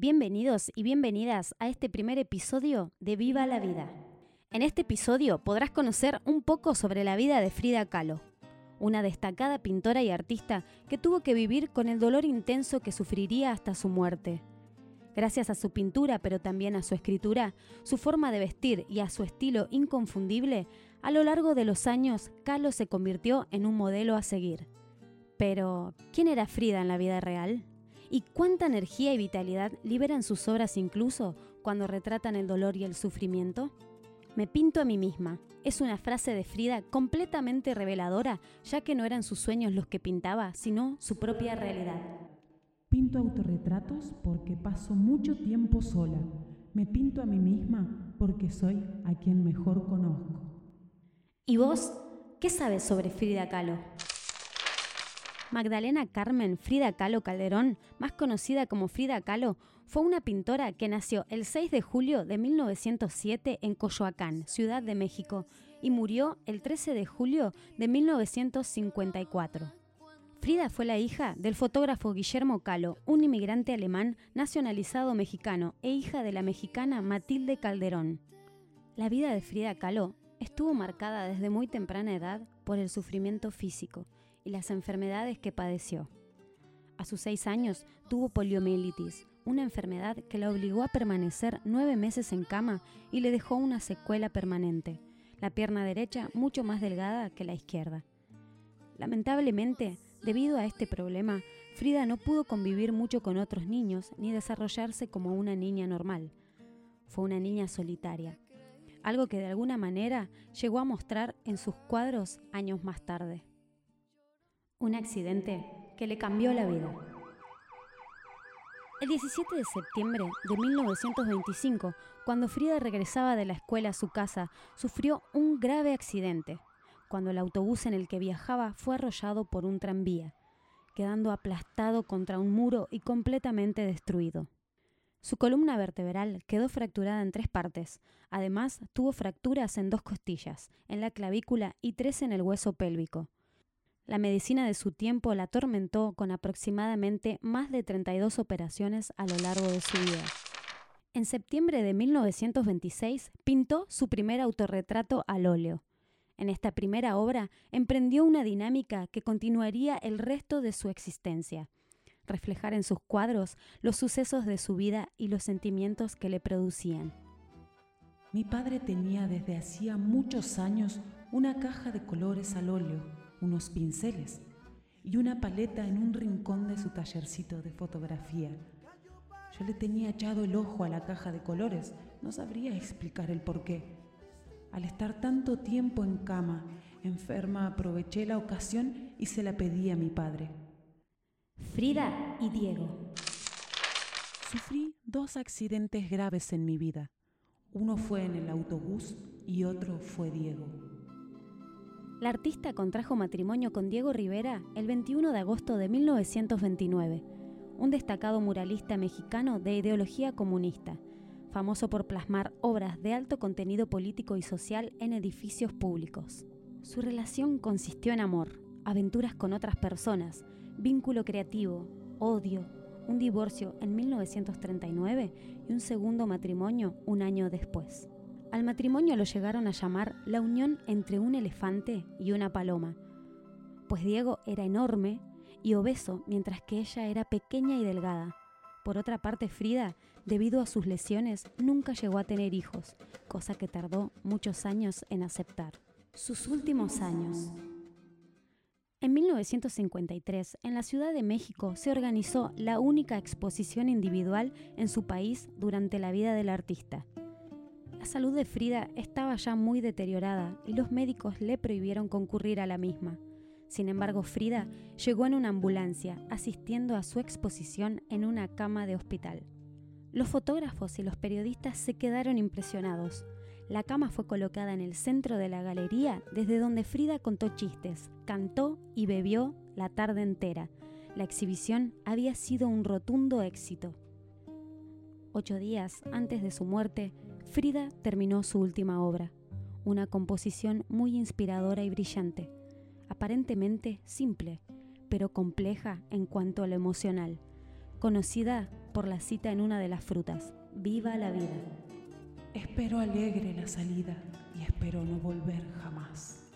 Bienvenidos y bienvenidas a este primer episodio de Viva la Vida. En este episodio podrás conocer un poco sobre la vida de Frida Kahlo, una destacada pintora y artista que tuvo que vivir con el dolor intenso que sufriría hasta su muerte. Gracias a su pintura, pero también a su escritura, su forma de vestir y a su estilo inconfundible, a lo largo de los años, Kahlo se convirtió en un modelo a seguir. Pero, ¿quién era Frida en la vida real? ¿Y cuánta energía y vitalidad liberan sus obras incluso cuando retratan el dolor y el sufrimiento? Me pinto a mí misma. Es una frase de Frida completamente reveladora, ya que no eran sus sueños los que pintaba, sino su propia realidad. Pinto autorretratos porque paso mucho tiempo sola. Me pinto a mí misma porque soy a quien mejor conozco. ¿Y vos qué sabes sobre Frida Kahlo? Magdalena Carmen Frida Kahlo Calderón, más conocida como Frida Kahlo, fue una pintora que nació el 6 de julio de 1907 en Coyoacán, Ciudad de México, y murió el 13 de julio de 1954. Frida fue la hija del fotógrafo Guillermo Kahlo, un inmigrante alemán nacionalizado mexicano e hija de la mexicana Matilde Calderón. La vida de Frida Kahlo estuvo marcada desde muy temprana edad por el sufrimiento físico y las enfermedades que padeció. A sus seis años tuvo poliomielitis, una enfermedad que la obligó a permanecer nueve meses en cama y le dejó una secuela permanente, la pierna derecha mucho más delgada que la izquierda. Lamentablemente, Debido a este problema, Frida no pudo convivir mucho con otros niños ni desarrollarse como una niña normal. Fue una niña solitaria, algo que de alguna manera llegó a mostrar en sus cuadros años más tarde. Un accidente que le cambió la vida. El 17 de septiembre de 1925, cuando Frida regresaba de la escuela a su casa, sufrió un grave accidente cuando el autobús en el que viajaba fue arrollado por un tranvía, quedando aplastado contra un muro y completamente destruido. Su columna vertebral quedó fracturada en tres partes. Además, tuvo fracturas en dos costillas, en la clavícula y tres en el hueso pélvico. La medicina de su tiempo la atormentó con aproximadamente más de 32 operaciones a lo largo de su vida. En septiembre de 1926 pintó su primer autorretrato al óleo, en esta primera obra emprendió una dinámica que continuaría el resto de su existencia, reflejar en sus cuadros los sucesos de su vida y los sentimientos que le producían. Mi padre tenía desde hacía muchos años una caja de colores al óleo, unos pinceles y una paleta en un rincón de su tallercito de fotografía. Yo le tenía echado el ojo a la caja de colores, no sabría explicar el porqué al estar tanto tiempo en cama, enferma, aproveché la ocasión y se la pedí a mi padre. Frida y Diego. Sufrí dos accidentes graves en mi vida. Uno fue en el autobús y otro fue Diego. La artista contrajo matrimonio con Diego Rivera el 21 de agosto de 1929, un destacado muralista mexicano de ideología comunista famoso por plasmar obras de alto contenido político y social en edificios públicos. Su relación consistió en amor, aventuras con otras personas, vínculo creativo, odio, un divorcio en 1939 y un segundo matrimonio un año después. Al matrimonio lo llegaron a llamar la unión entre un elefante y una paloma, pues Diego era enorme y obeso mientras que ella era pequeña y delgada. Por otra parte, Frida debido a sus lesiones, nunca llegó a tener hijos, cosa que tardó muchos años en aceptar. Sus últimos años. En 1953, en la Ciudad de México, se organizó la única exposición individual en su país durante la vida del artista. La salud de Frida estaba ya muy deteriorada y los médicos le prohibieron concurrir a la misma. Sin embargo, Frida llegó en una ambulancia, asistiendo a su exposición en una cama de hospital. Los fotógrafos y los periodistas se quedaron impresionados. La cama fue colocada en el centro de la galería desde donde Frida contó chistes, cantó y bebió la tarde entera. La exhibición había sido un rotundo éxito. Ocho días antes de su muerte, Frida terminó su última obra, una composición muy inspiradora y brillante, aparentemente simple, pero compleja en cuanto a lo emocional, conocida por la cita en una de las frutas. Viva la vida. Espero alegre la salida y espero no volver jamás.